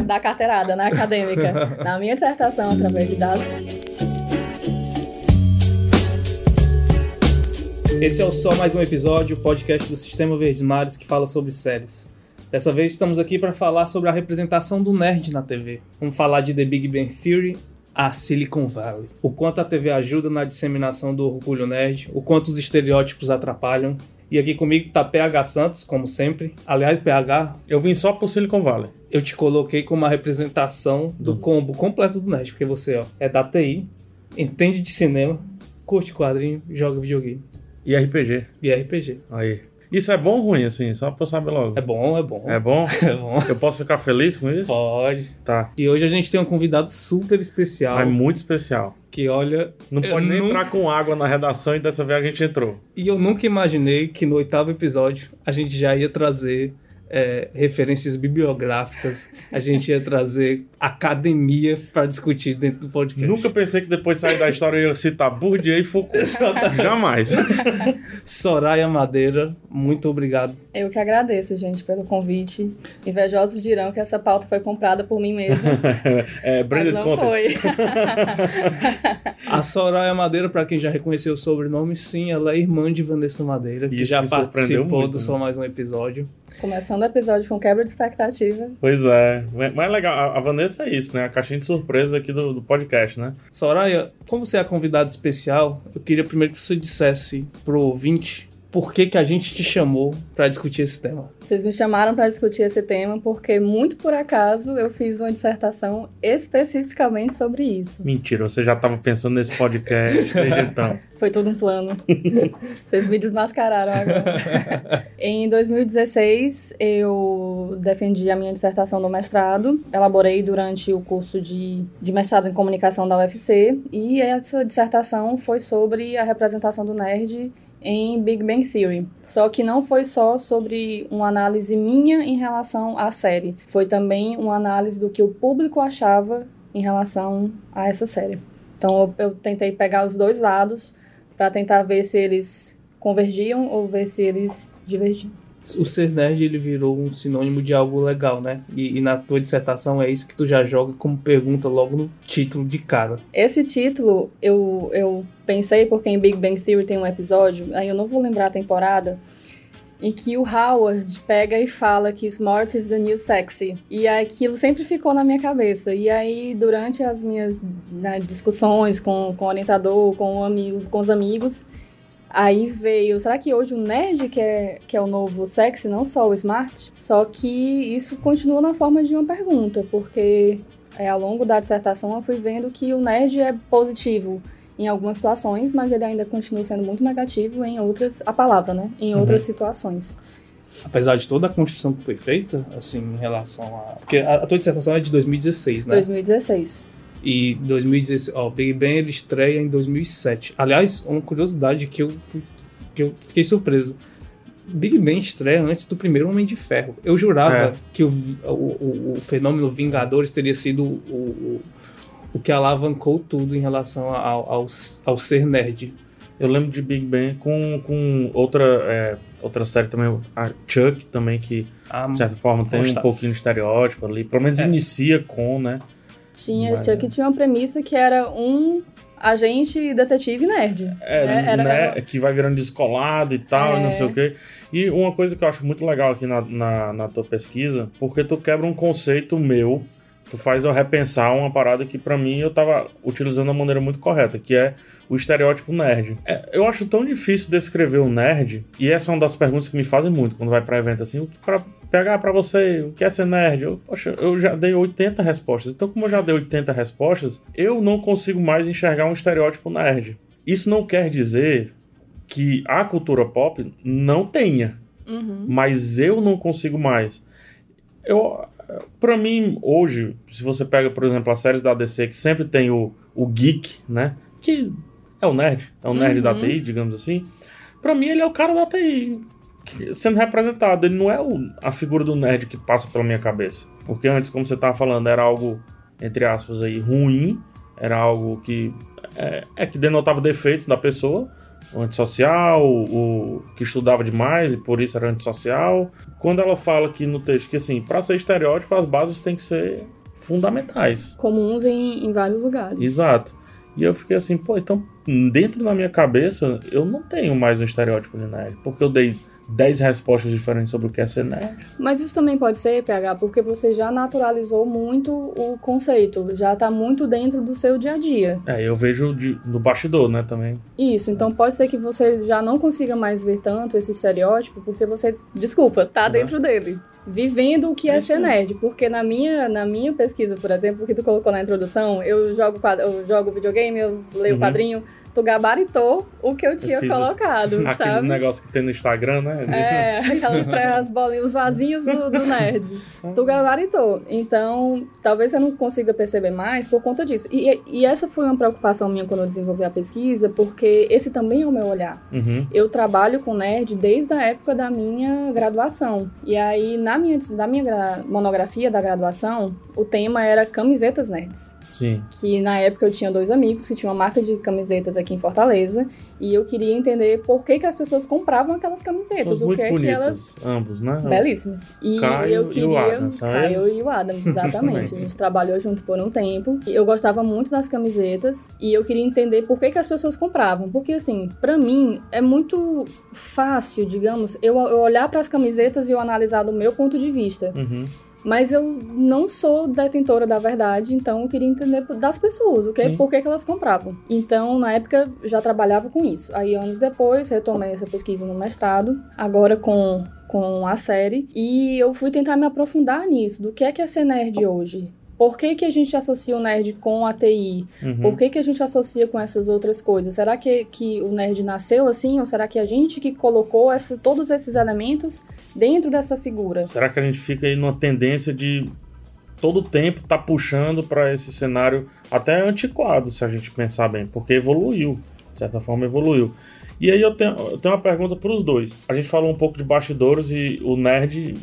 da carteirada na acadêmica, na minha dissertação, através de dados. Esse é o Só Mais Um Episódio, podcast do Sistema Verdes Mares que fala sobre séries. Dessa vez estamos aqui para falar sobre a representação do nerd na TV. Vamos falar de The Big Bang Theory, a Silicon Valley. O quanto a TV ajuda na disseminação do orgulho nerd, o quanto os estereótipos atrapalham. E aqui comigo tá PH Santos, como sempre. Aliás, PH, Eu vim só pro Silicon Valley. eu te coloquei como uma representação do combo completo do nerd, porque você ó, é da TI, entende de cinema, curte quadrinho, joga videogame E RPG. e RPG. Aí. Isso é bom ou ruim, assim? Só pra eu saber logo. É bom, é bom. É bom? É bom. Eu posso ficar feliz com isso? Pode. Tá. E hoje a gente tem um convidado super especial É muito especial. que olha. Não pode nem nunca- entrar com água na redação e dessa vez a gente entrou. E eu nunca imaginei que no oitavo episódio a gente já ia trazer é, referências bibliográficas, a gente ia trazer academia para discutir dentro do podcast. Nunca pensei que depois de sair da história eu ia citar Bourdieu e Foucault. Jamais. Soraya Madeira, muito obrigado. Eu que agradeço, gente, pelo convite. Invejosos dirão que essa pauta foi comprada por mim mesma, é, mas branded não content. foi. A Soraya Madeira, para quem já reconheceu o sobrenome, sim, ela é irmã de Vanessa Madeira, que Isso já participou muito, do né? Só Mais Um Episódio. Começando o episódio com quebra de expectativa. Pois é. Mas é legal. A- A Vanessa é isso, né? A caixinha de surpresa aqui do, do podcast, né? Soraya, como você é a convidada especial, eu queria primeiro que você dissesse pro ouvinte por que, que a gente te chamou para discutir esse tema. Vocês me chamaram para discutir esse tema porque, muito por acaso, eu fiz uma dissertação especificamente sobre isso. Mentira, você já tava pensando nesse podcast desde então. Foi todo um plano. Vocês me desmascararam agora. em 2016, eu defendi a minha dissertação do mestrado. Elaborei durante o curso de, de mestrado em comunicação da UFC. E essa dissertação foi sobre a representação do nerd em Big Bang Theory. Só que não foi só sobre uma análise minha em relação à série. Foi também uma análise do que o público achava em relação a essa série. Então eu, eu tentei pegar os dois lados para tentar ver se eles convergiam ou ver se eles divergiam. O ser nerd ele virou um sinônimo de algo legal, né? E, e na tua dissertação é isso que tu já joga como pergunta logo no título de cara. Esse título eu, eu pensei porque em Big Bang Theory tem um episódio, aí eu não vou lembrar a temporada, em que o Howard pega e fala que smart is the new sexy. E aquilo sempre ficou na minha cabeça. E aí, durante as minhas né, discussões com, com o orientador, com, amigos, com os amigos, aí veio, será que hoje o nerd que é, que é o novo sexy, não só o smart? Só que isso continua na forma de uma pergunta, porque é, ao longo da dissertação eu fui vendo que o nerd é positivo em algumas situações, mas ele ainda continua sendo muito negativo em outras, a palavra, né? Em outras situações. Apesar de toda a construção que foi feita, assim, em relação a. Porque a, a tua dissertação é de 2016, né? 2016. E 2016, ó, o Big Bang ele estreia em 2007. Aliás, uma curiosidade que eu, fui- que eu fiquei surpreso. Big Bang estreia antes do primeiro Homem de Ferro. Eu jurava É. que o, o, o- fenômeno Vingadores teria sido o, o, que alavancou tudo em relação ao, ao, ao ser nerd. Eu lembro de Big Bang com, com outra, é, outra série também, a Chuck também, que A- de certa forma tem um pouquinho de estereótipo ali. Pelo menos É. inicia com, né? Tinha, Mas, Chuck tinha uma premissa que era um agente detetive nerd. É, É, era- né, era- que vai virando descolado e tal, É. e não sei o quê. E uma coisa que eu acho muito legal aqui na, na, na tua pesquisa, porque tu quebra um conceito meu, tu faz eu repensar uma parada que pra mim eu tava utilizando da maneira muito correta, que é o estereótipo nerd. É, eu acho tão difícil descrever o nerd, e essa é uma das perguntas que me fazem muito quando vai pra evento assim, o que pra pegar pra você, o que é ser nerd? Eu, poxa, eu já dei 80 respostas. Então, como eu já dei 80 respostas, eu não consigo mais enxergar um estereótipo nerd. Isso não quer dizer que a cultura pop não tenha, Uhum. mas eu não consigo mais. Eu, para mim, hoje, se você pega, por exemplo, as séries da DC que sempre tem o, o geek, né? Que é o nerd, é o nerd Uhum. da TI, digamos assim. Pra mim, ele é o cara da TI sendo representado. Ele não é o- a figura do nerd que passa pela minha cabeça. Porque antes, como você tava falando, era algo, entre aspas, aí, ruim, era algo que é, é que denotava defeitos da pessoa. O antissocial, o que estudava demais e por isso era antissocial. Quando ela fala aqui no texto que, assim, para ser estereótipo, as bases têm que ser fundamentais. Comuns em, em vários lugares. Exato. E eu fiquei assim, pô, então dentro da minha cabeça eu não tenho mais um estereótipo de nerd, porque eu dei 10 respostas diferentes sobre o que é ser nerd. Mas isso também pode ser, PH, porque você já naturalizou muito o conceito, já tá muito dentro do seu dia a dia. É, eu vejo de, no bastidor, né, também. Isso, então é. pode ser que você já não consiga mais ver tanto esse estereótipo, porque você, desculpa, tá uhum. dentro dele. Vivendo o que é, é ser nerd, porque na minha, na minha pesquisa, por exemplo, que tu colocou na introdução, eu jogo, eu jogo videogame, eu leio uhum. quadrinho, tu gabaritou o que eu tinha eu colocado, aqueles sabe? Aqueles negócios que tem no Instagram, né? É, aquelas bolinhas, os vasinhos do, do nerd. tu gabaritou. Então, talvez você não consiga perceber mais por conta disso. E, e, essa foi uma preocupação minha quando eu desenvolvi a pesquisa, porque esse também é o meu olhar. Uhum. Eu trabalho com nerd desde a época da minha graduação. E aí, na minha, na minha monografia da graduação, o tema era camisetas nerds. Sim. Que na época eu tinha dois amigos que tinham uma marca de camisetas aqui em Fortaleza. E eu queria entender por que, que as pessoas compravam aquelas camisetas. São o que é que elas. Ambos, né? Belíssimos. E Caio eu queria. E o Adams, Caio e o Adams, exatamente. a gente trabalhou junto por um tempo. Eu gostava muito das camisetas. E eu queria entender por que, que as pessoas compravam. Porque, assim, para mim é muito fácil, digamos, eu, eu olhar para as camisetas e eu analisar do meu ponto de vista. Uhum. Mas eu não sou detentora da verdade, então eu queria entender das pessoas, o que, por que, que elas compravam. Então, na época, já trabalhava com isso. Aí, anos depois, retomei essa pesquisa no mestrado, agora com, com a série, e eu fui tentar me aprofundar nisso, do que é que é ser nerd hoje. Por que, que a gente associa o nerd com a TI? Uhum. Por que, que a gente associa com essas outras coisas? Será que, que o nerd nasceu assim? Ou será que a gente que colocou essa, todos esses elementos dentro dessa figura? Será que a gente fica aí numa tendência de todo o tempo tá puxando para esse cenário até antiquado, se a gente pensar bem, porque evoluiu, de certa forma evoluiu. E aí eu tenho, eu tenho uma pergunta para os dois. A gente falou um pouco de bastidores e o nerd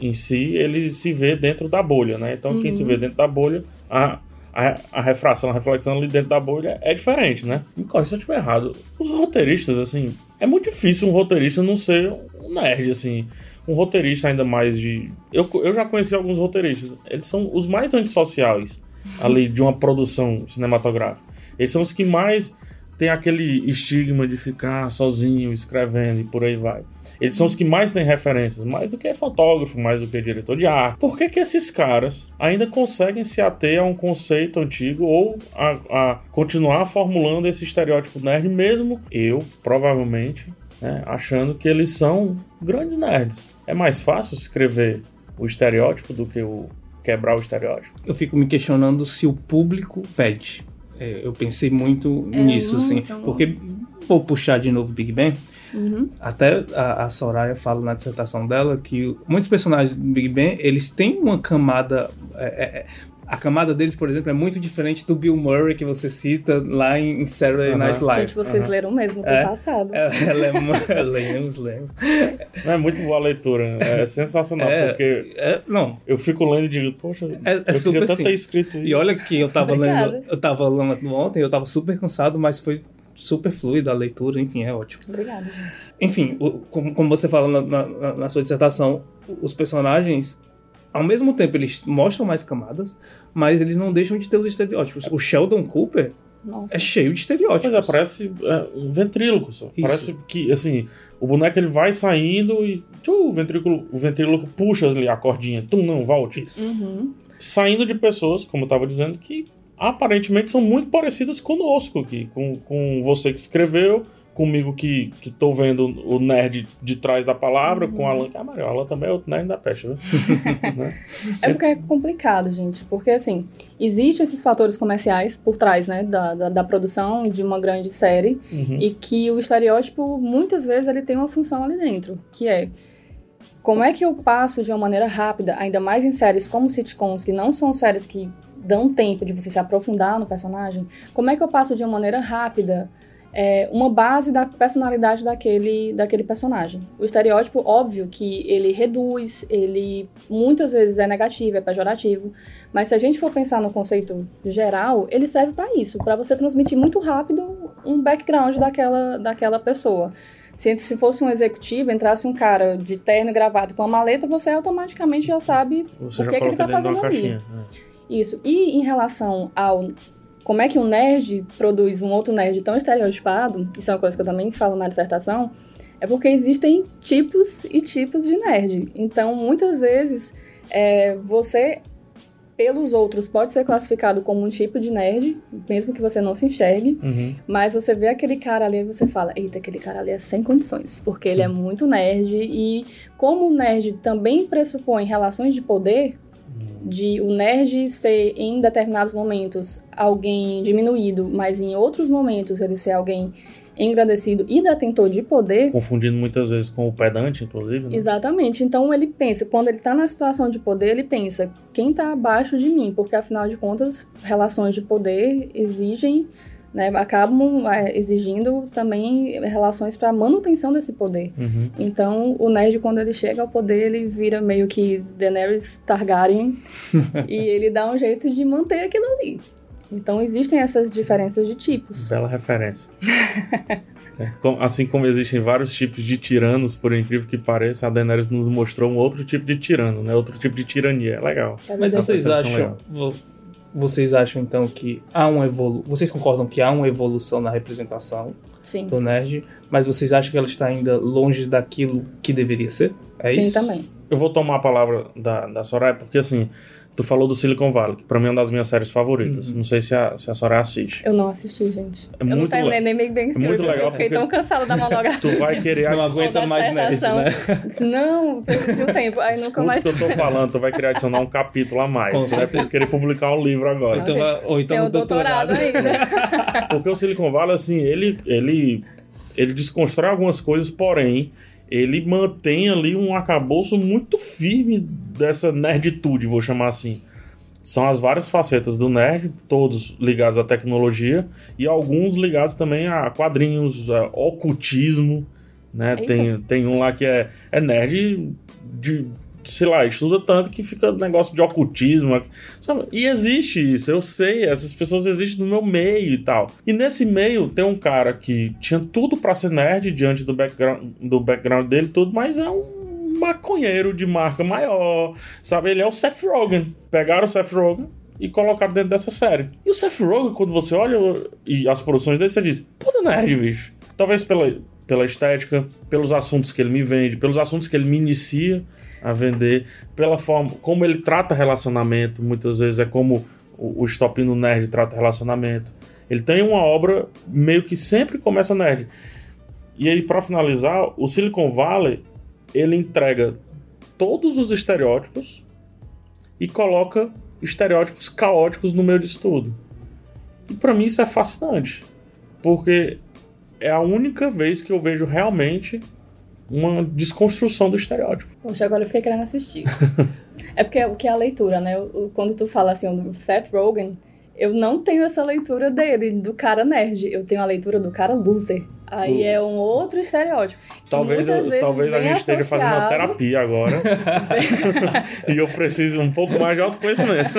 em si, ele se vê dentro da bolha, né? Então, uhum. quem se vê uhum. dentro da bolha, a, a, a, refração, a reflexão ali dentro da bolha é diferente, né? Me corre se eu estiver errado. Os roteiristas, assim, é muito difícil um roteirista não ser um nerd, assim. Um roteirista ainda mais de... Eu, eu já conheci alguns roteiristas. Eles são os mais antissociais ali de uma produção cinematográfica. Eles são os que mais tem aquele estigma de ficar sozinho escrevendo e por aí vai. Eles são os que mais têm referências, mais do que fotógrafo, mais do que diretor de arte. Por que, que esses caras ainda conseguem se ater a um conceito antigo ou a, a continuar formulando esse estereótipo nerd, mesmo eu, provavelmente, né, achando que eles são grandes nerds? É mais fácil escrever o estereótipo do que o quebrar o estereótipo. Eu fico me questionando se o público pede. É, eu pensei muito é, nisso, assim, porque vou puxar de novo Big Bang. Uhum. Até a, a, Soraya fala na dissertação dela que muitos personagens do Big Bang eles têm uma camada é, é, é a camada deles, por exemplo, é muito diferente do Bill Murray que você cita lá em Saturday Night Live. Gente, vocês uhum. leram mesmo no é, passado. É, é, lemos, lemos. É muito boa a leitura, né? é sensacional, é, porque é, não. eu fico lendo e digo, poxa, é, é eu super tanto ter escrito isso. E olha que eu tava lendo, eu tava lendo ontem, eu tava super cansado, mas foi super fluida a leitura, enfim, é ótimo. Obrigada, gente. Enfim, o, como, como, você fala na, na, na sua dissertação, os personagens ao mesmo tempo eles mostram mais camadas, mas eles não deixam de ter os estereótipos. O Sheldon Cooper Nossa. é cheio de estereótipos. Pois é, parece é, um ventríloco só. Isso. Parece que, assim, o boneco ele vai saindo e tchum, o, ventrículo, o ventríloco puxa ali a cordinha. Tum, não, volte. Uhum. Saindo de pessoas, como eu estava dizendo, que aparentemente são muito parecidas conosco aqui. Com, com você que escreveu, comigo que, que tô vendo o nerd de trás da palavra, uhum. com o Alan, que é. Alan também é outro nerd da peste, né? né? É porque é complicado, gente. Porque, assim, existem esses fatores comerciais por trás, né, da, da, da produção de uma grande série, uhum. e que o estereótipo, muitas vezes, ele tem uma função ali dentro, que é como é que eu passo de uma maneira rápida, ainda mais em séries como sitcoms, que não são séries que dão tempo de você se aprofundar no personagem, como é que eu passo de uma maneira rápida é, uma base da personalidade daquele, daquele personagem. O estereótipo, óbvio que ele reduz, ele muitas vezes é negativo, é pejorativo, mas se a gente for pensar no conceito geral, ele serve para isso, para você transmitir muito rápido um background daquela, daquela pessoa. Se, se fosse um executivo, entrasse um cara de terno e gravado com uma maleta, você automaticamente já sabe Você o que, que ele está fazendo ali. caixinha. é. Isso. E em relação ao como é que um nerd produz um outro nerd tão estereotipado, isso é uma coisa que eu também falo na dissertação, é porque existem tipos e tipos de nerd. Então, muitas vezes, é, você, pelos outros, pode ser classificado como um tipo de nerd, mesmo que você não se enxergue, Uhum. mas você vê aquele cara ali e você fala, eita, aquele cara ali é sem condições, porque ele é muito nerd e como o nerd também pressupõe relações de poder, de o nerd ser em determinados momentos alguém diminuído, mas em outros momentos ele ser alguém engrandecido e detentor de poder. Confundindo muitas vezes com o pedante, inclusive. né? Exatamente. Então ele pensa, quando ele tá na situação de poder, ele pensa, quem tá abaixo de mim? Porque afinal de contas, relações de poder exigem, né, acabam é, exigindo também relações para manutenção desse poder. Uhum. Então, o nerd, quando ele chega ao poder, ele vira meio que Daenerys Targaryen e ele dá um jeito de manter aquilo ali. Então, existem essas diferenças de tipos. Bela referência. É, Assim como existem vários tipos de tiranos, por incrível que pareça, a Daenerys nos mostrou um outro tipo de tirano, né? Outro tipo de tirania. É legal. Mas vocês acham, vo- vocês acham então que há uma evolu vocês concordam que há uma evolução na representação Sim, do nerd, mas vocês acham que ela está ainda longe daquilo que deveria ser? É sim isso? também. Eu vou tomar a palavra da, da Soraya, porque assim, tu falou do Silicon Valley, que pra mim é uma das minhas séries favoritas. Uhum. Não sei se a, se a Soraya assiste. Eu não assisti, gente. É eu não muito terminei le- nem Big Bang é muito legal eu fiquei porque tão cansada da monografia. Tu vai querer Não adicionar- aguenta mais dissertação. né? Não, perdi o tempo. Aí nunca mais... o que eu tô falando, tu vai querer adicionar um capítulo a mais. Com Tu vai certeza. querer publicar um livro agora. Então, gente, vai- ou então Tem no o doutorado ainda. Porque o Silicon Valley, assim, ele, ele, ele desconstrói algumas coisas, porém, ele mantém ali um arcabouço muito firme dessa nerditude, vou chamar assim. São as várias facetas do nerd, todos ligados à tecnologia, e alguns ligados também a quadrinhos, a ocultismo, né? Eita. Tem, tem um lá que é, é nerd de, sei lá, estuda tanto que fica negócio de ocultismo. Sabe? E existe isso, eu sei, essas pessoas existem no meu meio e tal. E nesse meio tem um cara que tinha tudo pra ser nerd diante do background, do background dele tudo, mas é um maconheiro de marca maior, sabe? Ele é o Seth Rogen. Pegaram o Seth Rogen e colocaram dentro dessa série. E o Seth Rogen, quando você olha e as produções dele, você diz, puta nerd, bicho. Talvez pela, pela estética, pelos assuntos que ele me vende, pelos assuntos que ele me inicia a vender, pela forma como ele trata relacionamento, muitas vezes é como o, o Estopino Nerd trata relacionamento. Ele tem uma obra meio que sempre começa nerd. E aí, pra finalizar, o Silicon Valley ele entrega todos os estereótipos e coloca estereótipos caóticos no meio disso tudo. E pra mim isso é fascinante, porque é a única vez que eu vejo realmente uma desconstrução do estereótipo. Poxa, agora eu fiquei querendo assistir. é porque o que é a leitura, né? O- o- Quando tu fala assim, do Seth Rogen, eu não tenho essa leitura dele, do cara nerd. Eu tenho a leitura do cara loser. Aí O- é um outro estereótipo. Talvez, eu- talvez a gente esteja fazendo uma terapia agora e eu preciso um pouco mais de autoconhecimento.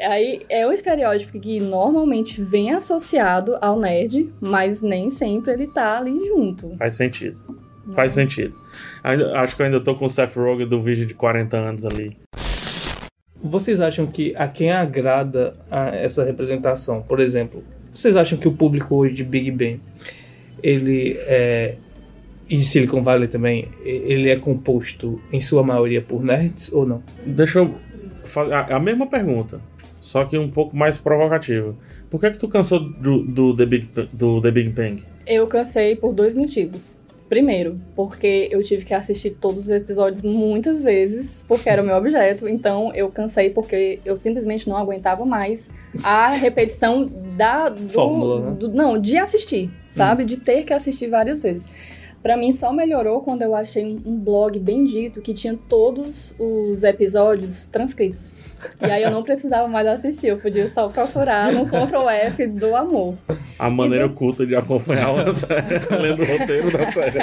Aí é um estereótipo que normalmente vem associado ao nerd, mas nem sempre ele tá ali junto. Faz sentido. Faz sentido. Ainda- acho que eu ainda tô com o Seth Rogen do vídeo de 40 anos ali. Vocês acham que a quem agrada a essa representação? Por exemplo, vocês acham que o público hoje de Big Bang, ele é e de Silicon Valley também, ele é composto em sua maioria por nerds ou não? Deixa eu fazer a a mesma pergunta, só que um pouco mais provocativa. Por que que tu cansou do, do, The, Big, do The Big Bang? Eu cansei por dois motivos. Primeiro, porque eu tive que assistir todos os episódios muitas vezes, porque era o meu objeto. Então eu cansei porque eu simplesmente não aguentava mais a repetição da do, Fórmula, né? do- não de assistir, sabe, de ter que assistir várias vezes. Pra mim só melhorou quando eu achei um, blog bendito que tinha todos os episódios transcritos. E aí eu não precisava mais assistir, eu podia só procurar no Ctrl F do amor. A maneira oculta de acompanhar uma série, lendo o roteiro da série.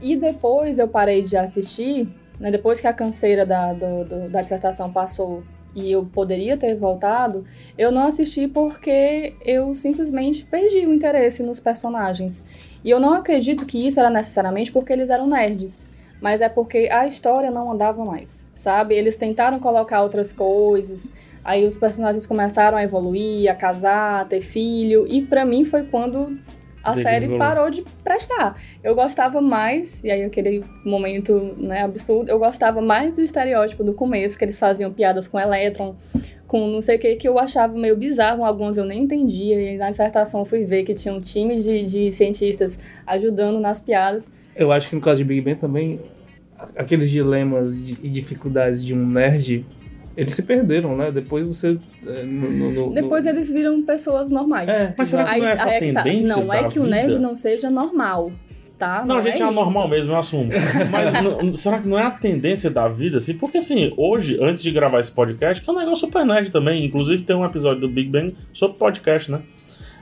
E depois eu parei de assistir, né, depois que a canseira da, do- do- da dissertação passou e eu poderia ter voltado, eu não assisti porque eu simplesmente perdi o interesse nos personagens. E eu não acredito que isso era necessariamente porque eles eram nerds, mas é porque a história não andava mais, sabe? Eles tentaram colocar outras coisas, aí os personagens começaram a evoluir, a casar, a ter filho, e pra mim foi quando a série Degringolou. parou de prestar. Eu gostava mais, e aí aquele momento né, absurdo, eu gostava mais do estereótipo do começo, que eles faziam piadas com Electron, com não sei o que, que eu achava meio bizarro, alguns eu nem entendia, e na dissertação eu fui ver que tinha um time de, de cientistas ajudando nas piadas. Eu acho que no caso de Big Bang também, a- aqueles dilemas e dificuldades de um nerd, eles se perderam, né? Depois você. é, no- no- no- Depois no- eles viram pessoas normais. É, Mas será que não é essa aí que tá. tendência Não é que o nerd vida? não seja normal, tá? Não, a gente é, isso. anormal mesmo, eu assumo. Mas não- será que não é a tendência da vida, assim? Porque, assim, hoje, antes de gravar esse podcast, que é um negócio super nerd também, inclusive tem um episódio do Big Bang sobre podcast, né?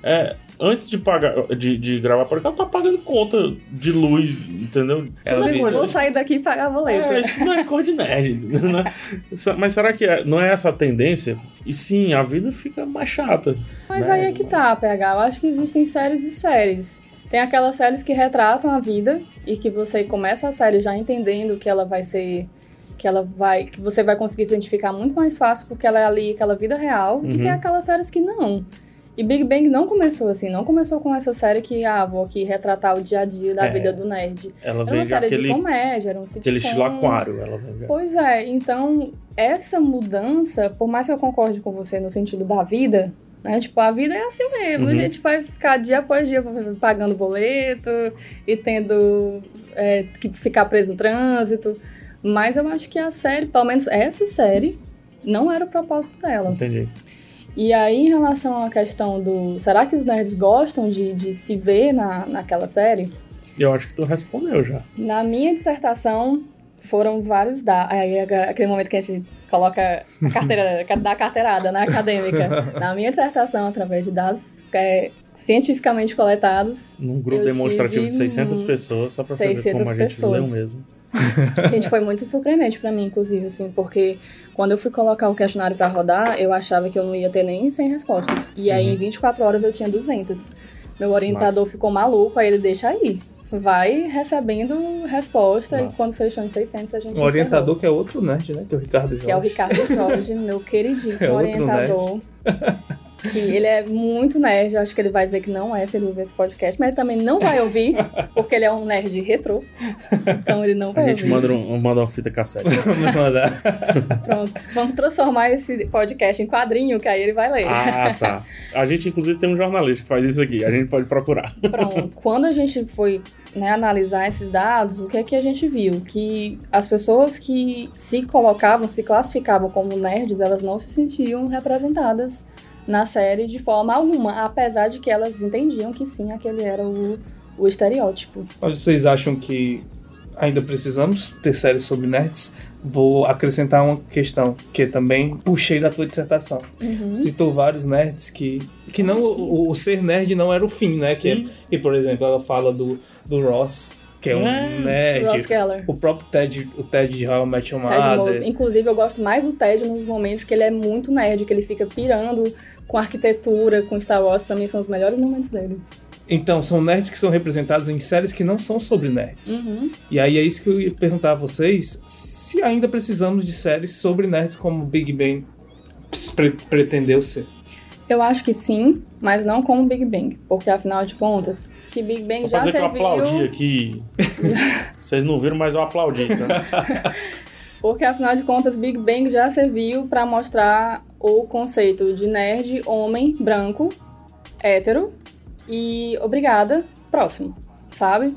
É, antes de pagar, de, de gravar podcast, tá pagando conta de luz, entendeu? Ela não é coisa- Vou sair daqui e pagar boleto. é, isso não é cor de nerd, né? Mas será que é- não é essa a tendência? E sim, a vida fica mais chata. Mas né? aí é que tá, PH. Eu acho que existem séries e séries. Tem aquelas séries que retratam a vida e que você começa a série já entendendo que ela vai ser. Que ela vai. Que você vai conseguir se identificar muito mais fácil porque ela é ali aquela vida real. E Uhum. tem aquelas séries que não. E Big Bang não começou assim, não começou com essa série que, ah, vou aqui retratar o dia a dia da É. vida do nerd. Ela Era uma série de aquele, comédia, era um sitcom. aquele estilo aquário. Ela vende. Pois é, então essa mudança, por mais que eu concorde com você no sentido da vida, né? Tipo, a vida é assim mesmo. Uhum. A gente vai ficar dia após dia pagando boleto e tendo é, que ficar preso no trânsito. Mas eu acho que a série, pelo menos essa série, não era o propósito dela. Entendi. E aí, em relação à questão do. Será que os nerds gostam de, de se ver na, naquela série? Eu acho que tu respondeu já. Na minha dissertação, foram vários dados. Aquele momento que a gente coloca a carteira, da carteirada na acadêmica. Na minha dissertação, através de dados é, cientificamente coletados, Num grupo Eu demonstrativo de 600 um- pessoas, só ver 600 como a gente pessoas. leu mesmo. gente, foi muito surpreendente pra mim, inclusive, assim, porque quando eu fui colocar o questionário pra rodar, eu achava que eu não ia ter nem 100 respostas. E aí, em 24 horas, eu tinha 200. Meu orientador Massa. ficou maluco, aí ele deixa aí. Vai recebendo resposta e Massa. quando fechou em 600 a gente O orientador encerrou. que é outro nerd, né? Que é o Ricardo Jorge. que é o Ricardo Jorge, meu queridíssimo É orientador. Que ele é muito nerd, eu acho que ele vai dizer que não é se ele ouvir esse podcast, mas ele também não vai ouvir, porque ele é um nerd retrô. Então ele não vai A gente ouvir. manda, um, manda uma fita cassete. Vamos mandar. Pronto. Vamos transformar esse podcast em quadrinho, que aí ele vai ler. ah, tá. A gente, inclusive, tem um jornalista que faz isso aqui. A gente pode procurar. Pronto. Quando a gente foi né, analisar esses dados, o que é que a gente viu? Que as pessoas que se colocavam, se classificavam como nerds, elas não se sentiam representadas na série de forma alguma, apesar de que elas entendiam que sim, aquele era o, o estereótipo. Mas vocês acham que ainda precisamos ter séries sobre nerds? Vou acrescentar uma questão que também puxei da tua dissertação. Uhum. Citou vários nerds que. Que não, Ah, sim. o, o ser nerd não era o fim, né? Que, Sim. que, por exemplo, ela fala do, do Ross, que é um É, nerd. Ross Geller. O próprio Ted, o Ted de How I Met Your. Inclusive, eu gosto mais do Ted nos momentos que ele é muito nerd, que ele fica pirando com arquitetura, com Star Wars. Pra mim, são os melhores momentos dele. Então, são nerds que são representados em séries que não são sobre nerds. Uhum. E aí é isso que eu ia perguntar a vocês: se ainda precisamos de séries sobre nerds como Big Bang pre- pretendeu ser. Eu acho que sim, mas não como Big Bang. Porque, afinal de contas, que Big Bang Vou já fazer que eu aplaudi serviu... aqui. Vocês não viram, mas eu aplaudi, tá? Porque, afinal de contas, Big Bang já serviu pra mostrar o conceito de nerd, homem, branco, hétero e obrigada, próximo, sabe?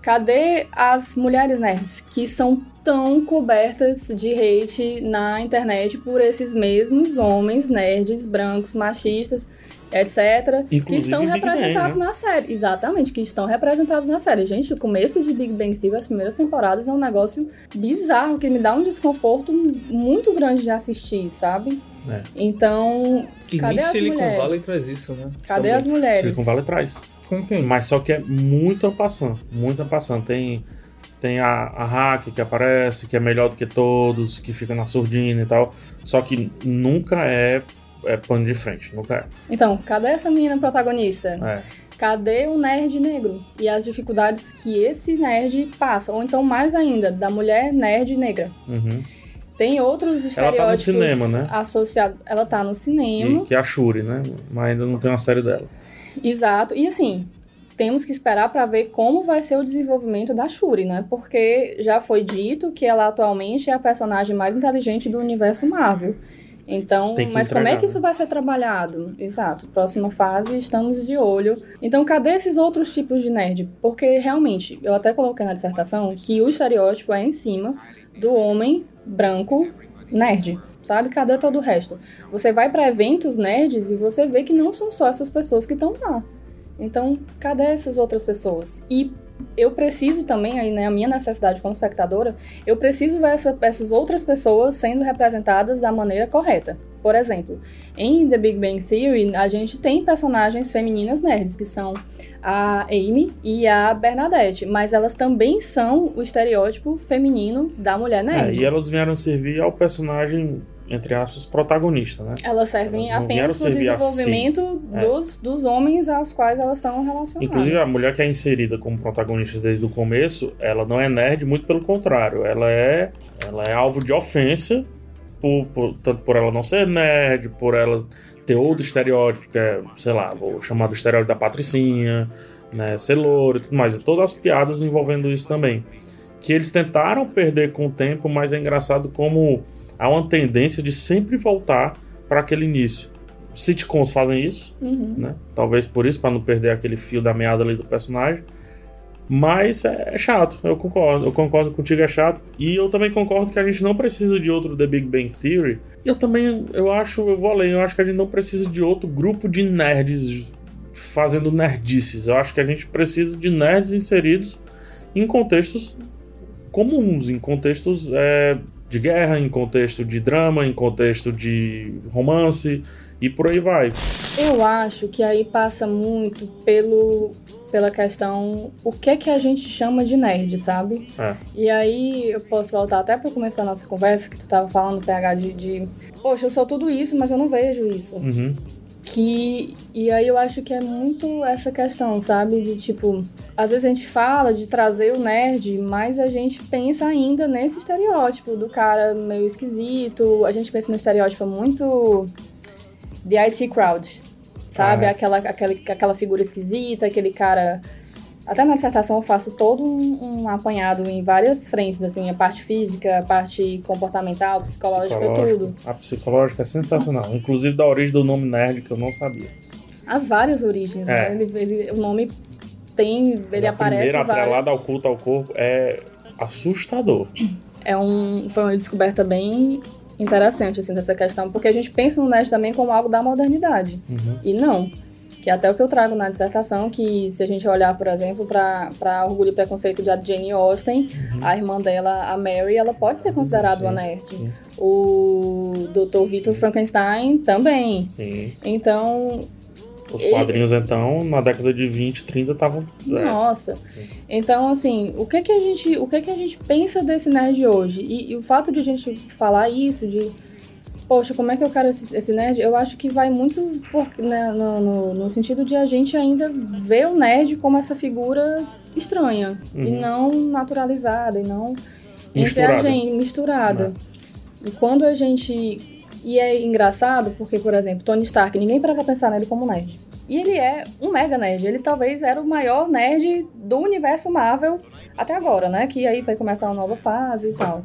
Cadê as mulheres nerds que são tão cobertas de hate na internet por esses mesmos homens nerds, brancos, machistas, etc, Inclusive que estão Big Bang, representados né? na série. Exatamente, que estão representados na série. Gente, o começo de Big Bang Theory, as primeiras temporadas, é um negócio bizarro, que me dá um desconforto muito grande de assistir, sabe? É. Então, E Cadê nem as Silicon mulheres? Valley traz isso, né? cadê Também. as mulheres? Silicon Valley traz. Com quem? Mas só que é muito passando, muito passando. Tem, tem a, a hack que aparece, que é melhor do que todos, que fica na surdina e tal. Só que nunca é, é pano de frente, nunca Então, cadê essa menina protagonista? é. é. Cadê o nerd negro? E as dificuldades que esse nerd passa? Ou então, mais ainda, da mulher nerd negra. Uhum. Tem outros Ela estereótipos tá no cinema, né? associados. Ela tá no cinema. Que, que é a Shuri, né? Mas ainda não tem uma série dela. Exato. E assim, temos que esperar para ver como vai ser o desenvolvimento da Shuri, né? Porque já foi dito que ela atualmente é a personagem mais inteligente do universo Marvel. Então, mas como é que isso né? vai ser trabalhado? Exato. Próxima fase, estamos de olho. Então, cadê esses outros tipos de nerd? Porque realmente, eu até coloquei na dissertação que o estereótipo é em cima do homem branco nerd. Sabe? Cadê todo o resto? Você vai para eventos nerds e você vê que não são só essas pessoas que estão lá. Então, cadê essas outras pessoas? E eu preciso também, aí, né, a minha necessidade como espectadora, eu preciso ver essa- essas outras pessoas sendo representadas da maneira correta. Por exemplo, em The Big Bang Theory, a gente tem personagens femininas nerds, que são a Amy e a Bernadette, mas elas também são o estereótipo feminino da mulher É, nerd. e elas vieram servir ao personagem, entre aspas, protagonista, né? Elas servem Elas apenas para o assim. desenvolvimento É. dos, dos homens aos quais elas estão relacionadas. Inclusive, a mulher que é inserida como protagonista desde o começo, ela não é nerd, muito pelo contrário. Ela é, ela é alvo de ofensa, por, por- tanto por ela não ser nerd, por ela ter outro estereótipo, que é, sei lá, vou chamar do estereótipo da patricinha, né, ser louro e tudo mais. E todas as piadas envolvendo isso também. Que eles tentaram perder com o tempo, mas é engraçado como há uma tendência de sempre voltar para aquele início. Sitcoms fazem isso, Uhum. né? Talvez por isso, para não perder aquele fio da meada ali do personagem. Mas é, é chato, eu concordo. Eu concordo contigo, é chato. E eu também concordo que a gente não precisa de outro The Big Bang Theory. Eu também, eu acho, eu vou além, eu acho que a gente não precisa de outro grupo de nerds fazendo nerdices. Eu acho que a gente precisa de nerds inseridos em contextos comuns, em contextos é, de guerra, em contexto de drama, em contexto de romance e por aí vai. Eu acho que aí passa muito pelo pela questão o que é que a gente chama de nerd, sabe? É. E aí eu posso voltar até para começar a nossa conversa que tu tava falando PH de, de poxa, eu sou tudo isso, mas eu não vejo isso. Uhum. Que e aí eu acho que é muito essa questão, sabe? De tipo, às vezes a gente fala de trazer o nerd, mas a gente pensa ainda nesse estereótipo do cara meio esquisito. A gente pensa no estereótipo muito The IT Crowd, sabe? Ah, é. aquela, aquela, aquela figura esquisita, aquele cara. Até na dissertação eu faço todo um, um apanhado em várias frentes, assim, a parte física, a parte comportamental, psicológica, tudo. A psicológica é sensacional. Inclusive da origem do nome nerd que eu não sabia. As várias origens, É. né? Ele, ele- o nome tem. Ele Mas a aparece. várias- atrelada ao culto ao corpo é assustador. É um, foi uma descoberta bem interessante, assim, dessa questão, porque a gente pensa no nerd também como algo da modernidade. Uhum. E não. Que é até o que eu trago na dissertação, que se a gente olhar, por exemplo, para Orgulho e Preconceito de Jane Austen, a irmã dela, a Mary, ela pode ser considerada uma nerd. sim. O Dr. Victor Frankenstein também. Sim. Então, Os E- quadrinhos, então, na década de 20, 30, estavam. é, Nossa. Então, assim, o que que a gente, o que que a gente pensa desse nerd hoje? E, e o fato de a gente falar isso, de poxa, como é que eu quero esse, esse nerd? Eu acho que vai muito por, né, no, no, no sentido de a gente ainda ver o nerd como essa figura estranha e Uhum. não naturalizada e não entre a Misturada. gente misturada. E quando a gente e é engraçado porque, por exemplo, Tony Stark, ninguém para pensar nele como nerd. E ele é um mega nerd. Ele talvez era o maior nerd do universo Marvel até agora, né? Que aí vai começar uma nova fase e tal.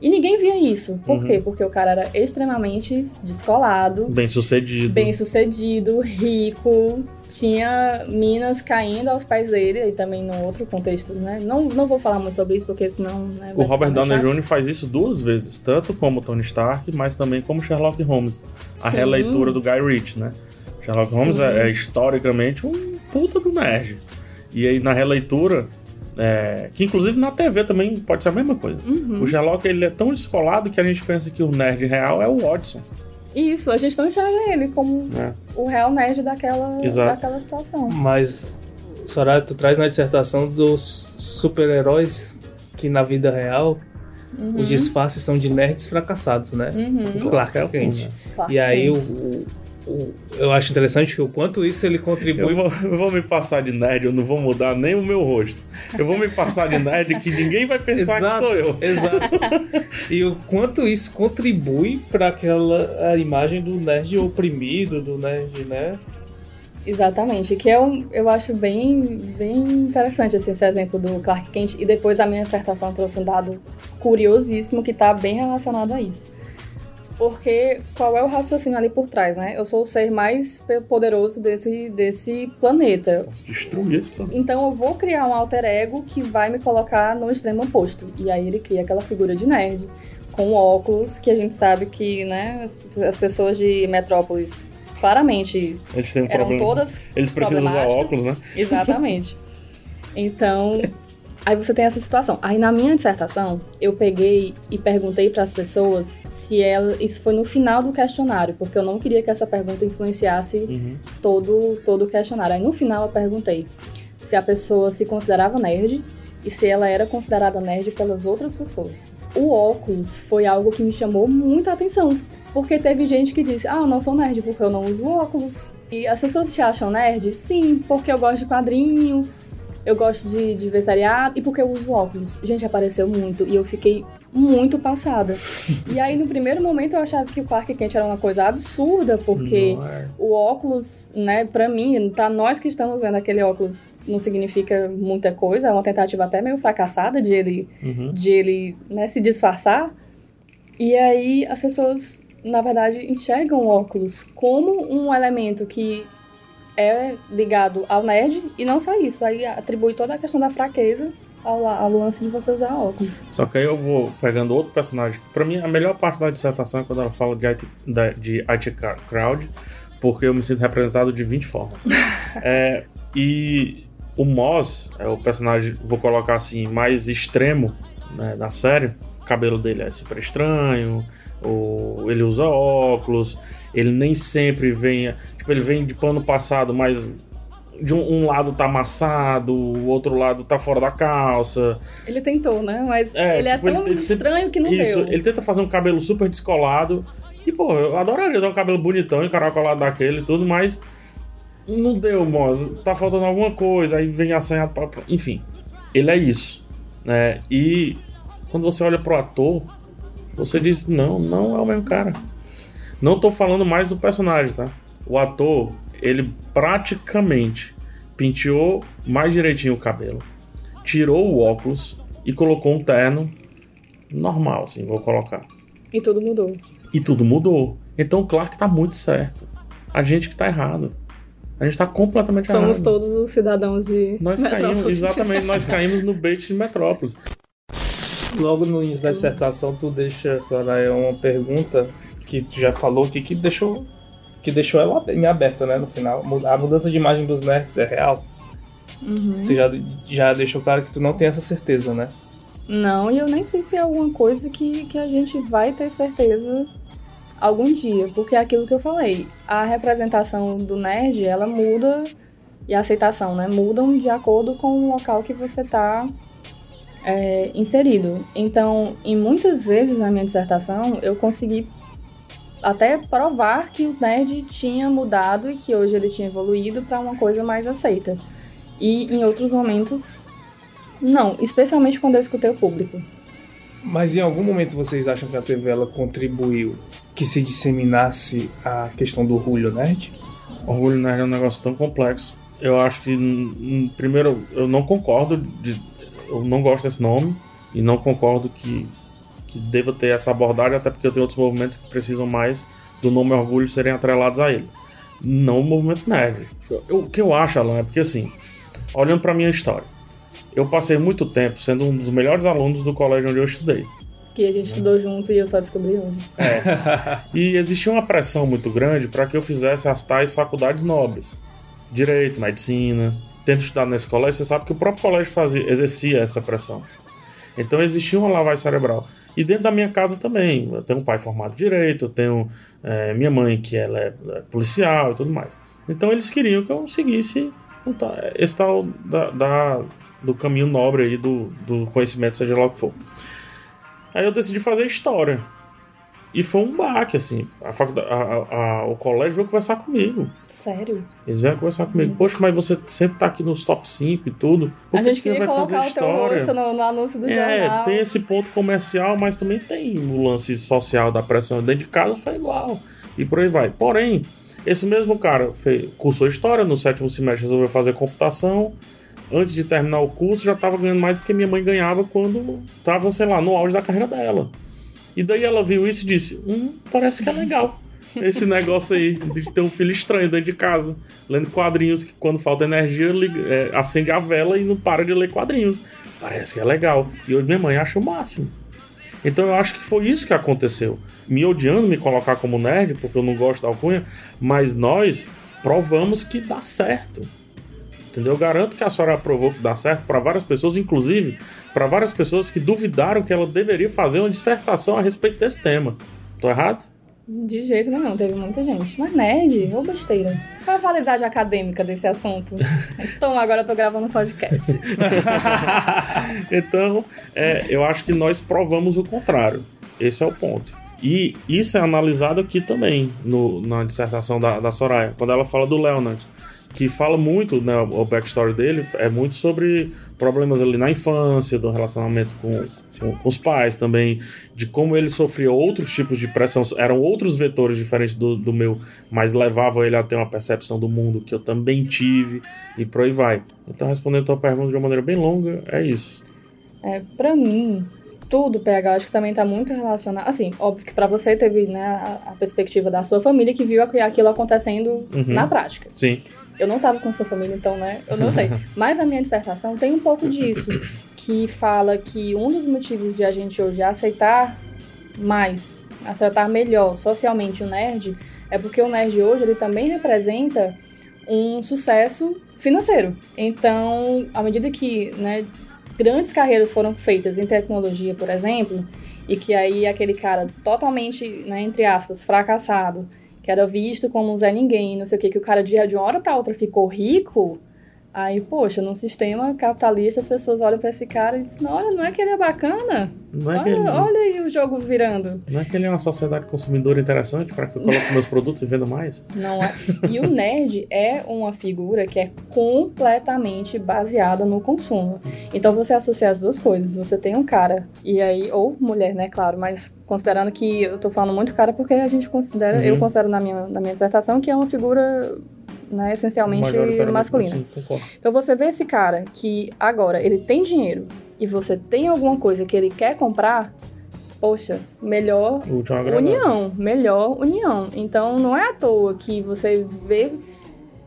E ninguém via isso. Por Uhum. quê? Porque o cara era extremamente descolado, Bem sucedido. bem sucedido, rico, tinha minas caindo aos pés dele, e também no outro contexto, né? Não, não vou falar muito sobre isso, porque senão. Né, O Robert Downey. Jr. faz isso duas vezes, tanto como Tony Stark, mas também como Sherlock Holmes. A Sim. releitura do Guy Ritchie, né? Sherlock Sim. Holmes é, é historicamente um puta do nerd. E aí na releitura, é, que inclusive na TV também pode ser a mesma coisa. Uhum. O Sherlock ele é tão descolado que a gente pensa que o nerd real é o Watson. Isso, a gente não enxerga ele como Né? o real nerd daquela, Exato. daquela situação. Mas, Soraya, tu traz na dissertação dos super-heróis que na vida real Uhum. os disfarces são de nerds fracassados, né? Uhum. Clark É o Kent. né? Clark E aí o- o- eu acho interessante que o quanto isso ele contribui Eu vou, eu vou me passar de nerd, eu não vou mudar nem o meu rosto. Eu vou me passar de nerd que ninguém vai pensar que sou eu. Exato. e o quanto isso contribui para aquela a imagem do nerd oprimido, do nerd, né? Exatamente, que é um, eu acho bem, bem interessante assim, esse exemplo do Clark Kent. E depois a minha dissertação trouxe um dado curiosíssimo que está bem relacionado a isso. Porque qual é o raciocínio ali por trás, né? Eu sou o ser mais poderoso desse, desse planeta. Posso destruir esse planeta. Então eu vou criar um alter ego que vai me colocar no extremo oposto. E aí ele cria aquela figura de nerd com óculos que a gente sabe que, né, as, as pessoas de Metrópolis claramente Eles têm um eram problema. todas Eles precisam usar óculos, né? Exatamente. Então, aí você tem essa situação. Aí na minha dissertação, eu peguei e perguntei para as pessoas se ela, isso foi no final do questionário, porque eu não queria que essa pergunta influenciasse Uhum. todo todo o questionário. Aí no final eu perguntei se a pessoa se considerava nerd e se ela era considerada nerd pelas outras pessoas. O óculos foi algo que me chamou muita atenção, porque teve gente que disse: "Ah, eu não sou nerd porque eu não uso óculos". E as pessoas te acham nerd? Sim, porque eu gosto de quadrinho, eu gosto de, de ver seriado e porque eu uso óculos. Gente, apareceu muito e eu fiquei muito passada. e aí, no primeiro momento, eu achava que o Clark Kent era uma coisa absurda, porque é. o óculos, né, pra mim, pra nós que estamos vendo aquele óculos, não significa muita coisa, é uma tentativa até meio fracassada de ele, Uhum. de ele né, se disfarçar. E aí as pessoas, na verdade, enxergam o óculos como um elemento que é ligado ao nerd, e não só isso, aí atribui toda a questão da fraqueza ao, ao lance de você usar óculos. Só que aí eu vou pegando outro personagem. Pra mim, a melhor parte da dissertação é quando ela fala de IT, de IT Crowd, porque eu me sinto representado de 20 formas. É, e o Moz é o personagem, vou colocar assim, mais extremo né, da série. O cabelo dele é super estranho, ele usa óculos, ele nem sempre vem. Tipo, ele vem de pano passado, mas de um, um lado tá amassado, o outro lado tá fora da calça. Ele tentou, né? Mas É, ele tipo, é tão ele estranho que não Isso, deu. ele tenta fazer um cabelo super descolado. E, pô, eu adoraria ter um cabelo bonitão, encaracolado daquele e tudo, mas não deu, moço. Tá faltando alguma coisa, aí vem assanhado pra- Enfim, ele é isso, né? E quando você olha pro ator, você diz, não, não é o mesmo cara. Não tô falando mais do personagem, tá? O ator, ele praticamente penteou mais direitinho o cabelo, tirou o óculos e colocou um terno normal, assim, vou colocar. E tudo mudou. E tudo mudou. Então o Clark tá muito certo. A gente que tá errado. A gente tá completamente Somos errado. todos os cidadãos de Nós caímos, exatamente, nós caímos no bait de Metrópolis. Logo no início da dissertação, tu deixa, Soraya, uma pergunta que tu já falou que, que deixou que deixou ela em aberta, né, no final. A mudança de imagem dos nerds é real? Uhum. Você já, já deixou claro que tu não tem essa certeza, né? Não, e eu nem sei se é alguma coisa que, que a gente vai ter certeza algum dia, porque é aquilo que eu falei. A representação do nerd, ela muda, e a aceitação, né? Mudam de acordo com o local que você tá é, inserido. Então, em muitas vezes na minha dissertação, eu consegui até provar que o nerd tinha mudado e que hoje ele tinha evoluído para uma coisa mais aceita. E em outros momentos, não, especialmente quando eu escutei o público. Mas em algum momento vocês acham que a TV ela contribuiu que se disseminasse a questão do orgulho nerd? Orgulho nerd é um negócio tão complexo. Eu acho que, primeiro, eu não concordo, de, eu não gosto desse nome, e não concordo que, que deva ter essa abordagem, até porque eu tenho outros movimentos que precisam mais do nome orgulho serem atrelados a ele. Não o movimento nerd. Eu- o que eu acho, Alan, é porque assim, olhando pra minha história, eu passei muito tempo sendo um dos melhores alunos do colégio onde eu estudei. Que a gente estudou junto e eu só descobri hoje. E existia uma pressão muito grande para que eu fizesse as tais faculdades nobres. Direito, medicina. Tendo estudado nesse colégio, você sabe que o próprio colégio fazia, exercia essa pressão. Então existia uma lavagem cerebral. E dentro da minha casa também. Eu tenho um pai formado direito, eu tenho eh, minha mãe que ela é, é policial e tudo mais. Então eles queriam que eu seguisse esse tal da, da- do caminho nobre aí do, do conhecimento, seja lá o que for. Aí eu decidi fazer história. E foi um baque, assim. A faculdade, a- a- o colégio veio conversar comigo. Sério? Eles vieram conversar comigo. Poxa, mas você sempre tá aqui nos top 5 e tudo. Por a que gente que você vai fazer colocar o teu história? no, no anúncio do É, jornal. tem esse ponto comercial, mas também tem o lance social da pressão. Dentro de casa foi igual. E por aí vai. Porém, esse mesmo cara fez, cursou história, no sétimo semestre resolveu fazer computação. Antes de terminar o curso, já estava ganhando mais do que minha mãe ganhava quando estava, sei lá, no auge da carreira dela. E daí ela viu isso e disse: Hum, parece que é legal. Esse negócio aí de ter um filho estranho dentro de casa, lendo quadrinhos que quando falta energia liga- é, acende a vela e não para de ler quadrinhos. Parece que é legal. E hoje minha mãe acha o máximo. Então eu acho que foi isso que aconteceu. Me odiando me colocar como nerd, porque eu não gosto da alcunha, mas nós provamos que dá certo. Entendeu? Eu garanto que a senhora provou que dá certo para várias pessoas, inclusive para várias pessoas que duvidaram que ela deveria fazer uma dissertação a respeito desse tema. Tô errado? De jeito nenhum, teve muita gente. Mas nerd, ou besteira. Qual a validade acadêmica desse assunto? então agora eu tô gravando um podcast. então, é, eu acho que nós provamos o contrário. Esse é o ponto. E isso é analisado aqui também, no- na dissertação da, da Soraya, quando ela fala do Leonard, que fala muito, né, o backstory dele é muito sobre problemas ali na infância, do relacionamento com, com, os pais também, de como ele sofria outros tipos de pressão, eram outros vetores diferentes do, do meu, mas levavam ele a ter uma percepção do mundo que eu também tive, e por aí vai. Então, respondendo a tua pergunta de uma maneira bem longa, é isso. É, pra mim, tudo, PH, acho que também tá muito relacionado. Assim, óbvio que pra você teve né, a, a perspectiva da sua família que viu aqu- aquilo acontecendo Uhum. na prática. Sim. Eu não tava com sua família, então, né? Eu não sei. Mas a minha dissertação tem um pouco disso, que fala que um dos motivos de a gente hoje aceitar mais, aceitar melhor socialmente o nerd, é porque o nerd hoje ele também representa um sucesso financeiro. Então, à medida que né, grandes carreiras foram feitas em tecnologia, por exemplo, e que aí aquele cara totalmente, né, entre aspas, fracassado, que era visto como um Zé Ninguém, não sei o que, que o cara de, uma hora para outra ficou rico, aí, poxa, num sistema capitalista as pessoas olham para esse cara e dizem, olha, não é que ele é bacana? Não é, que Olha, ele, olha aí o jogo virando. não é que ele é uma sociedade consumidora interessante para que eu coloque meus produtos e venda mais? Não é. E o nerd é uma figura que é completamente baseada no consumo. Então você associa as duas coisas. Você tem um cara, e aí, ou mulher, né, claro, mas considerando que eu tô falando muito cara porque a gente considera, Uhum. eu considero na minha, na minha dissertação que é uma figura, né, essencialmente masculina. assim. Então você vê esse cara que agora ele tem dinheiro e você tem alguma coisa que ele quer comprar, poxa, melhor união, melhor união. Então não é à toa que você vê.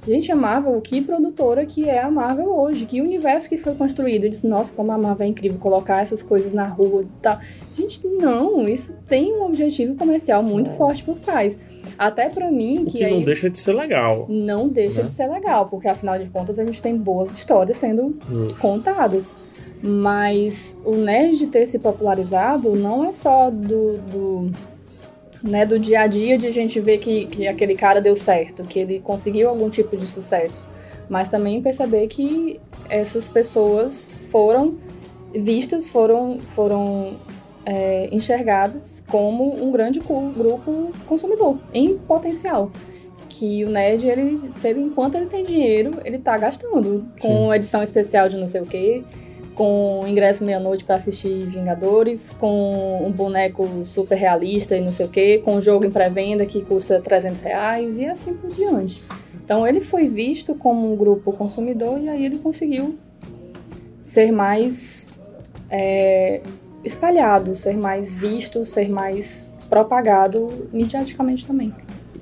Gente, a Marvel, que produtora que é a Marvel hoje, que universo que foi construído. E diz, nossa, como a Marvel é incrível colocar essas coisas na rua e tal. Gente, não, isso tem um objetivo comercial muito Não. forte por trás. Até pra mim, que, que aí não deixa de ser legal. não deixa né? de ser legal, porque afinal de contas a gente tem boas histórias sendo Hum. contadas. Mas o nerd ter se popularizado não é só do, do, né, do dia a dia de a gente ver que, que aquele cara deu certo, que ele conseguiu algum tipo de sucesso. Mas também perceber que essas pessoas foram vistas, foram, foram é, enxergadas como um grande grupo consumidor em potencial. Que o nerd, ele, se ele, enquanto ele tem dinheiro, ele tá gastando com edição especial de não sei o quê, com ingresso meia-noite pra assistir Vingadores, com um boneco super realista e não sei o quê, com um jogo em pré-venda que custa 300 reais e assim por diante. Então ele foi visto como um grupo consumidor e aí ele conseguiu ser mais é, espalhado, ser mais visto, ser mais propagado mediaticamente também.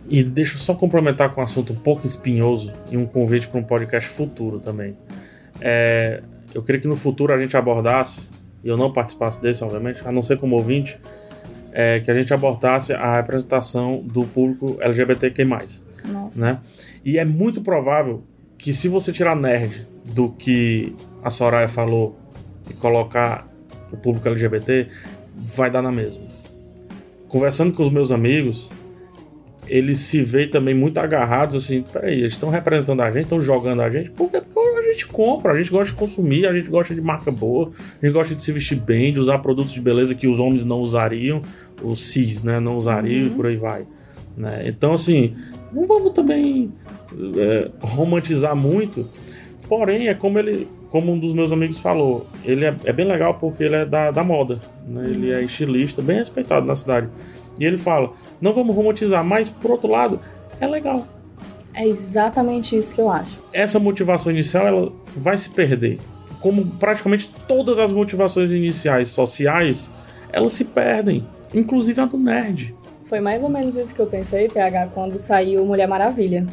E deixa eu só complementar com um assunto um pouco espinhoso e um convite para um podcast futuro também. É, eu queria que no futuro a gente abordasse, e eu não participasse desse, obviamente, a não ser como ouvinte, é, que a gente abordasse a representação do público LGBTQ+. Nossa. Né? E é muito provável que se você tirar nerd do que a Soraya falou e colocar o público LGBT, vai dar na mesma. Conversando com os meus amigos, eles se veem também muito agarrados assim, peraí, eles estão representando a gente, estão jogando a gente, porque, porque a gente compra, a gente gosta de consumir, a gente gosta de marca boa, a gente gosta de se vestir bem, de usar produtos de beleza que os homens não usariam, os cis, né, não usariam Uhum. e por aí vai. Né? Então, assim, não vamos também é, romantizar muito, porém, é como ele, como um dos meus amigos falou, ele é, é bem legal porque ele é da, da moda, né? ele é estilista, bem respeitado na cidade. E ele fala, não vamos romantizar, mas por outro lado, é legal. É exatamente isso que eu acho. Essa motivação inicial ela vai se perder. Como praticamente todas as motivações iniciais sociais, elas se perdem, inclusive a do nerd. Foi mais ou menos isso que eu pensei, PH, quando saiu Mulher Maravilha.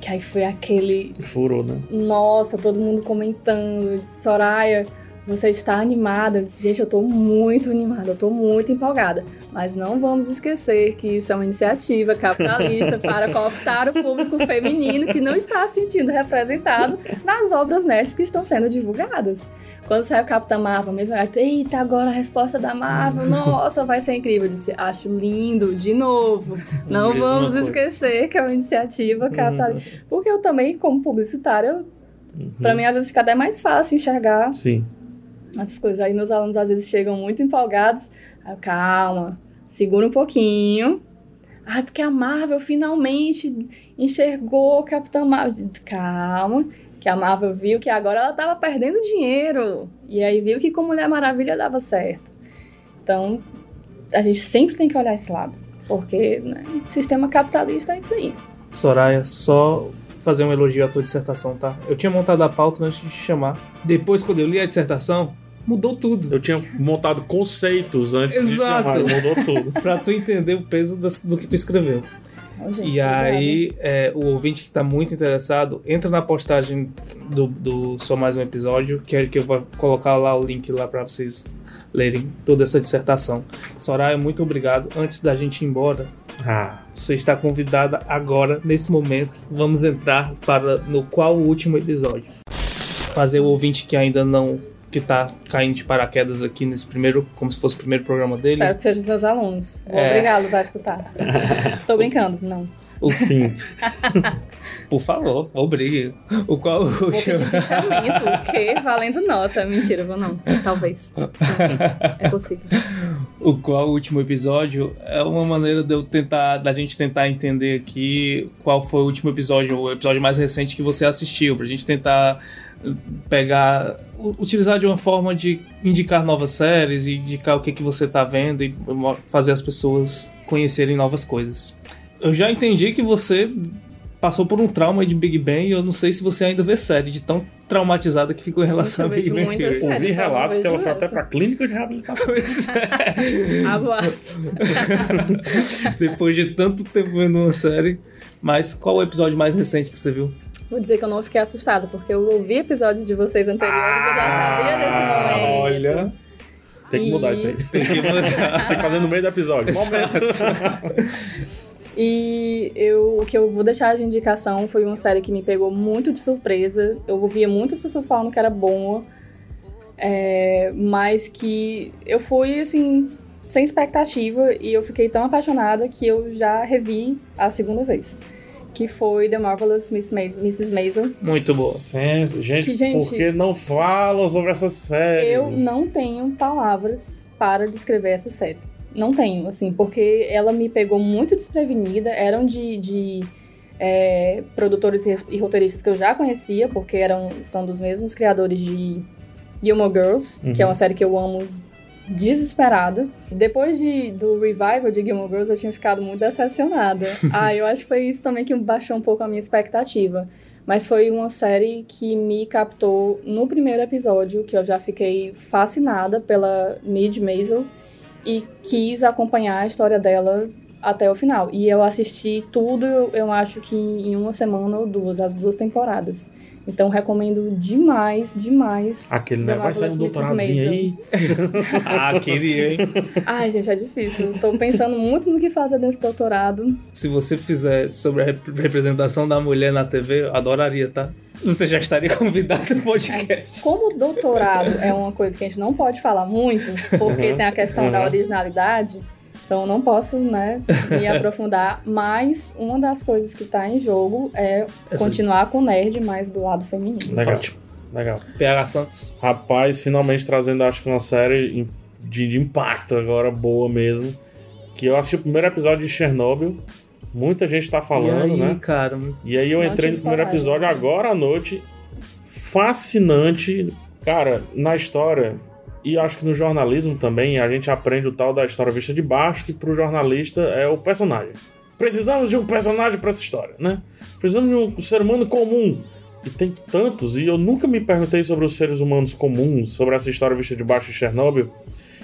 Que aí foi aquele. Furou, né? Nossa, todo mundo comentando. Soraya, você está animada? Eu disse, gente, eu tô muito animada, eu tô muito empolgada. Mas não vamos esquecer que isso é uma iniciativa capitalista para cooptar o público feminino que não está se sentindo representado nas obras nerds que estão sendo divulgadas. Quando saiu Capitã Marvel, mesmo, eita, agora a resposta da Marvel, nossa, vai ser incrível. Eu disse, acho lindo, de novo. Não Mesma vamos coisa. esquecer que é uma iniciativa capitalista. Porque eu também, como publicitária, Uhum. Pra mim, às vezes, fica até mais fácil enxergar Sim. essas coisas. Aí meus alunos, às vezes, chegam muito empolgados. Aí, calma, segura um pouquinho. Ai, porque a Marvel finalmente enxergou o Capitã Marvel. Calma, que a Marvel viu que agora ela tava perdendo dinheiro. E aí viu que com Mulher Maravilha dava certo. Então, a gente sempre tem que olhar esse lado. Porque, né, sistema capitalista é isso aí. Soraya, só fazer um elogio à tua dissertação, tá? Eu tinha montado a pauta antes de te chamar. Depois, quando eu li a dissertação, mudou tudo. Eu tinha montado conceitos antes de Exato. chamar, mudou tudo. Pra tu entender o peso das- do que tu escreveu. Gente, E aí, é, o ouvinte que tá muito interessado, entra na postagem do, do Só Mais Um Episódio, que é que eu vou colocar lá o link lá pra vocês lerem toda essa dissertação. Soraya, muito obrigado. Antes da gente ir embora, Ah, você está convidada agora, nesse momento. Vamos entrar para no qual o último episódio. Fazer o ouvinte que ainda não. Que tá caindo de paraquedas aqui nesse primeiro. como se fosse o primeiro programa dele. Espero que sejam os meus alunos. Vou É. obrigá-los a escutar. Tô brincando, não. O, sim. por favor, obrigue. O qual o Vou último. pedir fichamento, o quê? Valendo nota. Mentira, vou não. Talvez. Sim, é possível. o qual o último episódio é uma maneira de eu tentar, da gente tentar entender aqui qual foi o último episódio, o episódio mais recente que você assistiu, pra gente tentar pegar, utilizar de uma forma de indicar novas séries e indicar o que, que você tá vendo e fazer as pessoas conhecerem novas coisas. Eu já entendi que você passou por um trauma de Big Bang e eu não sei se você ainda vê série de tão traumatizada que ficou em relação Eu a Big Bang Theory. séries. Ouvi relatos que ela foi até essa. pra clínica de reabilitação. Pois é. Ah. Depois de tanto tempo vendo uma série. Mas qual o episódio mais recente que você viu? Vou dizer que eu não fiquei assustada, porque eu ouvi episódios de vocês anteriores e eu já sabia desse momento. olha. Tem que mudar E- isso aí. Tem que mudar. Tem que fazer no meio do episódio. Momento. E eu, o que eu vou deixar de indicação foi uma série que me pegou muito de surpresa. Eu ouvia muitas pessoas falando que era boa, é, mas que eu fui assim, sem expectativa e eu fiquei tão apaixonada que eu já revi a segunda vez. Que foi The Marvelous Miss Ma Mrs. Maisel. Muito boa. Senso. Gente, Que, gente, por que não falam sobre essa série? Eu não tenho palavras para descrever essa série. Não tenho, assim, porque ela me pegou muito desprevenida. Eram de, de é, produtores e- roteiristas que eu já conhecia, porque eram, são dos mesmos criadores de Gilmore Girls, Uhum. que é uma série que eu amo desesperada. Depois de, do revival de Gilmore Girls, eu tinha ficado muito decepcionada. ah, eu acho que foi isso também que baixou um pouco a minha expectativa. Mas foi uma série que me captou no primeiro episódio, que eu já fiquei fascinada pela Mid Maisel e quis acompanhar a história dela até o final. E eu assisti tudo, eu acho que em uma semana ou duas, as duas temporadas. Então recomendo demais, demais. Aquele, né? Vai sair um doutoradozinho aí. ah, queria, hein? Ai, gente, é difícil. Tô pensando muito no que fazer nesse doutorado. Se você fizer sobre a representação da mulher na TV, eu adoraria, tá? Você já estaria convidado no podcast. É, como doutorado é uma coisa que a gente não pode falar muito, porque tem a questão uhum. da originalidade, então não posso, né, me aprofundar, mas uma das coisas que está em jogo é Essa continuar com o nerd mais do lado feminino. Legal. Ótimo. Legal. PH Santos. Rapaz, finalmente trazendo, acho que uma série de, de impacto agora, boa mesmo. Que eu assisti o primeiro episódio de Chernobyl. Muita gente tá falando, e aí, né? Cara, e aí eu entrei no primeiro episódio agora à noite. Fascinante. Cara, na história, e acho que no jornalismo também a gente aprende o tal da história vista de baixo, que pro jornalista é o personagem. Precisamos de um personagem para essa história, né? Precisamos de um ser humano comum. E tem tantos, e eu nunca me perguntei sobre os seres humanos comuns, sobre essa história vista de baixo de Chernobyl,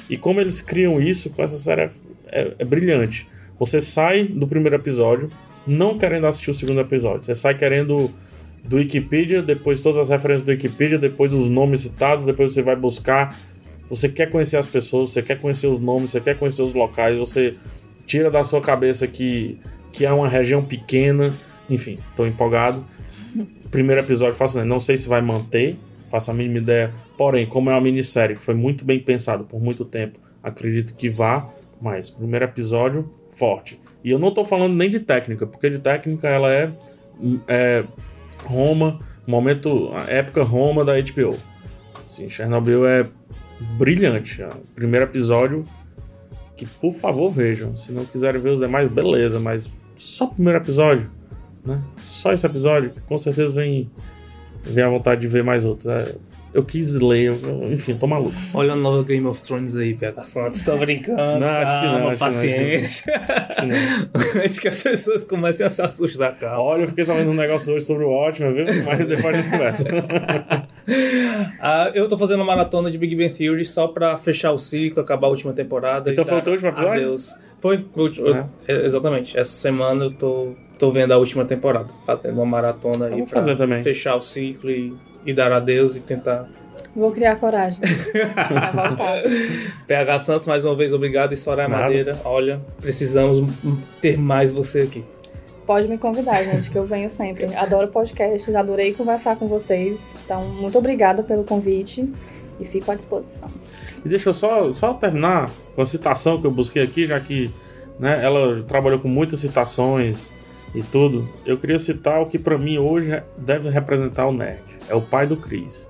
e como eles criam isso com essa série é, é, é brilhante. Você sai do primeiro episódio não querendo assistir o segundo episódio, você sai querendo do Wikipedia, depois todas as referências do Wikipedia, depois os nomes citados, depois você vai buscar você quer conhecer as pessoas, você quer conhecer os nomes, você quer conhecer os locais, você tira da sua cabeça que, que é uma região pequena. Enfim, estou empolgado. Primeiro episódio fascinante. Não sei se vai manter, faço a mínima ideia. Porém, como é uma minissérie que foi muito bem pensado por muito tempo, acredito que vá. Mas, primeiro episódio, forte. E eu não estou falando nem de técnica, porque de técnica ela é, é Roma, momento, época Roma da HBO. Assim, Chernobyl é brilhante. O primeiro episódio, que por favor vejam. Se não quiserem ver os demais, beleza, mas só o primeiro episódio, né? Só esse episódio, que com certeza vem, vem a vontade de ver mais outros. É, eu quis ler, eu, enfim, tô maluco. Olha o novo Game of Thrones aí, PH Santos, tô brincando. Não, acho que não. Acho paciência. Que não, Antes que as pessoas comecem a se assustar, cara. Olha, eu fiquei sabendo um negócio hoje sobre o ótimo, viu? Mas depois a gente conversa. ah, eu tô fazendo uma maratona de Big Bang Theory só pra fechar o ciclo, acabar a última temporada. Então foi o teu último episódio? Adeus. Foi, é. exatamente. Essa semana eu tô, tô vendo a última temporada, fazendo uma maratona aí pra fechar o ciclo e e dar adeus e tentar. Vou criar coragem. PH Santos, mais uma vez, obrigado. E Soraya Nada. Madeira, olha, precisamos ter mais você aqui. Pode me convidar, gente, que eu venho sempre. Adoro podcast, adorei conversar com vocês. Então, muito obrigada pelo convite e fico à disposição. E deixa eu só, só terminar com a citação que eu busquei aqui, já que né, ela trabalhou com muitas citações e tudo. Eu queria citar o que para mim hoje deve representar o nerd é o pai do Cris.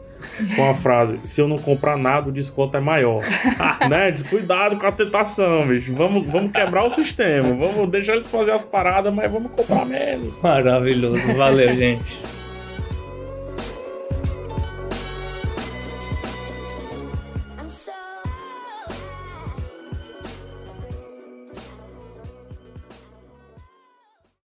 Com a frase: se eu não comprar nada, o desconto é maior. né? Descuidado com a tentação, bicho. Vamos, vamos quebrar o sistema. Vamos deixar eles fazer as paradas, mas vamos comprar menos. Maravilhoso. Valeu, gente.